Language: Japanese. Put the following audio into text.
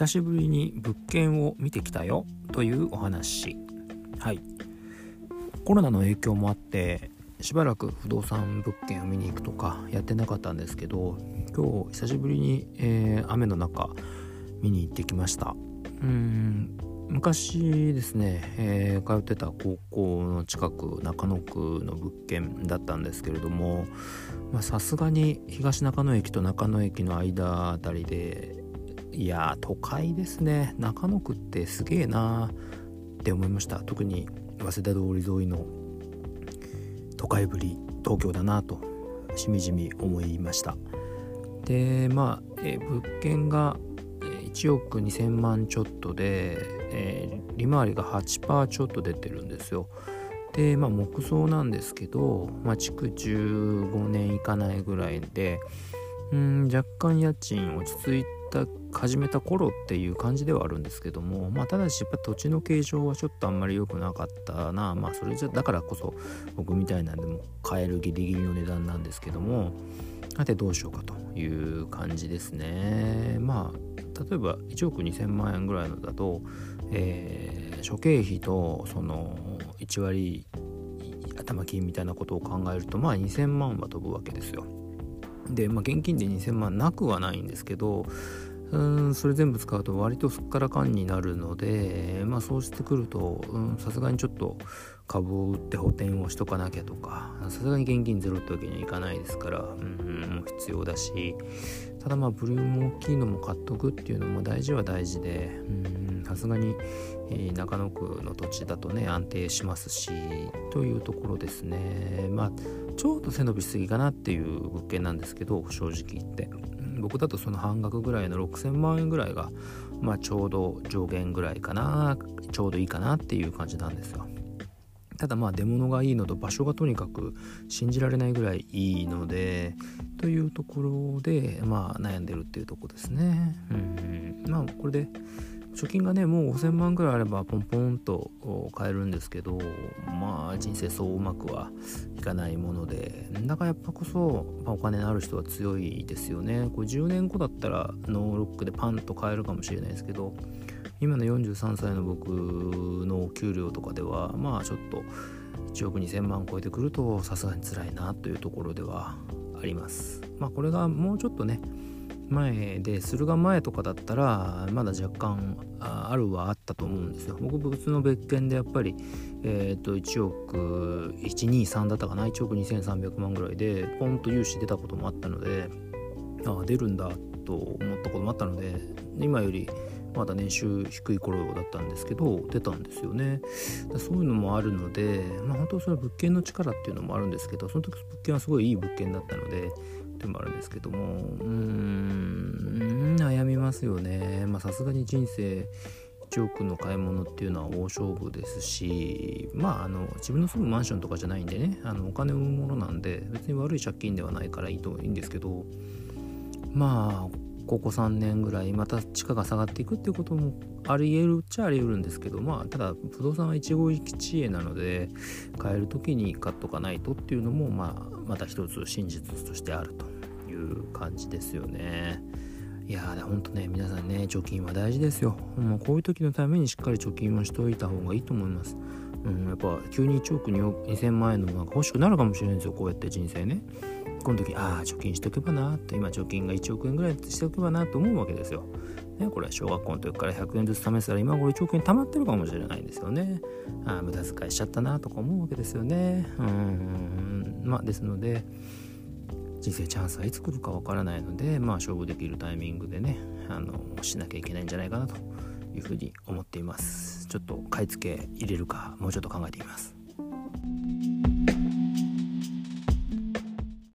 久しぶりに物件を見てきたよというお話。はい。コロナの影響もあってしばらく不動産物件を見に行くとかやってなかったんですけど今日久しぶりに、えー、雨の中見に行ってきました。うん。昔ですね、えー、通ってた高校の近く中野区の物件だったんですけれどもさすがに東中野駅と中野駅の間あたりでいや都会ですね。中野区ってすげえなって思いました。特に早稲田通り沿いの都会ぶり東京だなとしみじみ思いました。でまあ、え物件が1億2000万ちょっとで、えー、利回りが8%ちょっと出てるんですよ。でまあ木造なんですけど、まあ、築15年いかないぐらいでうん若干家賃落ち着いた始めた頃っていう感じではあるんですけどもまあただしやっぱ土地の形状はちょっとあんまり良くなかったな。まあそれじゃだからこそ僕みたいなんでも買えるギリギリの値段なんですけどもさてどうしようかという感じですね。まあ例えば1億2000万円ぐらいのだと、えー、諸経費とその1割頭金みたいなことを考えるとまあ2000万は飛ぶわけですよ。で、まあ、現金で2000万なくはないんですけどうんそれ全部使うと割とすっからかんになるのでまあそうしてくるとさすがにちょっと株を売って補填をしとかなきゃとかさすがに現金ゼロってわけにはいかないですから、うん、もう必要だしただまあブルーム大きいのも買っとくっていうのも大事は大事でさすがに、えー、中野区の土地だとね安定しますしというところですね。まあちょっと背伸びしすぎかなっていう物件なんですけど正直言って。僕だとその半額ぐらいの6000万円ぐらいがまあちょうど上限ぐらいかなちょうどいいかなっていう感じなんですよ。ただまあ出物がいいのと場所がとにかく信じられないぐらいいいのでというところでまあ悩んでるっていうとこですね。うん。まあこれで貯金がねもう5000万ぐらいあればポンポンと買えるんですけどまあ人生そううまくはいかないものでだからやっぱこそ、まあ、お金のある人は強いですよね。これ10年後だったらノーロックでパンと買えるかもしれないですけど今の43歳の僕の給料とかではまあちょっと1億2000万超えてくるとさすがに辛いなというところではあります。まあこれがもうちょっとね前で駿河前とかだったらまだ若干あるはあったと思うんですよ。僕別の別件でやっぱりえ、ー、と1億123だったかな？1億2300万ぐらいでポンと融資出たこともあったのでああ出るんだと思ったこともあったので今よりまだ年収低い頃だったんですけど出たんですよね。そういうのもあるのでまあ本当それ物件の力っていうのもあるんですけどその時物件はすごいいい物件だったのでていうのもあるんですけどもうん悩みますよね。まあさすがに人生1億の買い物っていうのは大勝負ですしまああの自分の住むマンションとかじゃないんでねあのお金を生むものなんで別に悪い借金ではないからいいといいんですけどまあここ3年ぐらいまた地価が下がっていくっていうこともありえるっちゃありえるんですけどまあただ不動産は一期一会なので買える時に買っとかないとっていうのもまあまた一つ真実としてあるという感じですよね。いやーほんとね皆さんね貯金は大事ですよ。もうこういう時のためにしっかり貯金をしておいた方がいいと思います。うん、やっぱ急に1億2000万円のなんか欲しくなるかもしれないんですよこうやって人生ね。この時ああ貯金しとけばなって今貯金が1億円ぐらいしておけばなと思うわけですよ。ね、これは小学校の時から100円ずつ試したら今頃1億円貯まってるかもしれないんですよね。ああ無駄遣いしちゃったなとか思うわけですよね。うんまあですので人生チャンスはいつ来るかわからないのでまあ勝負できるタイミングでねあのしなきゃいけないんじゃないかなというふうに思っています。ちょっと買い付け入れるかもうちょっと考えています。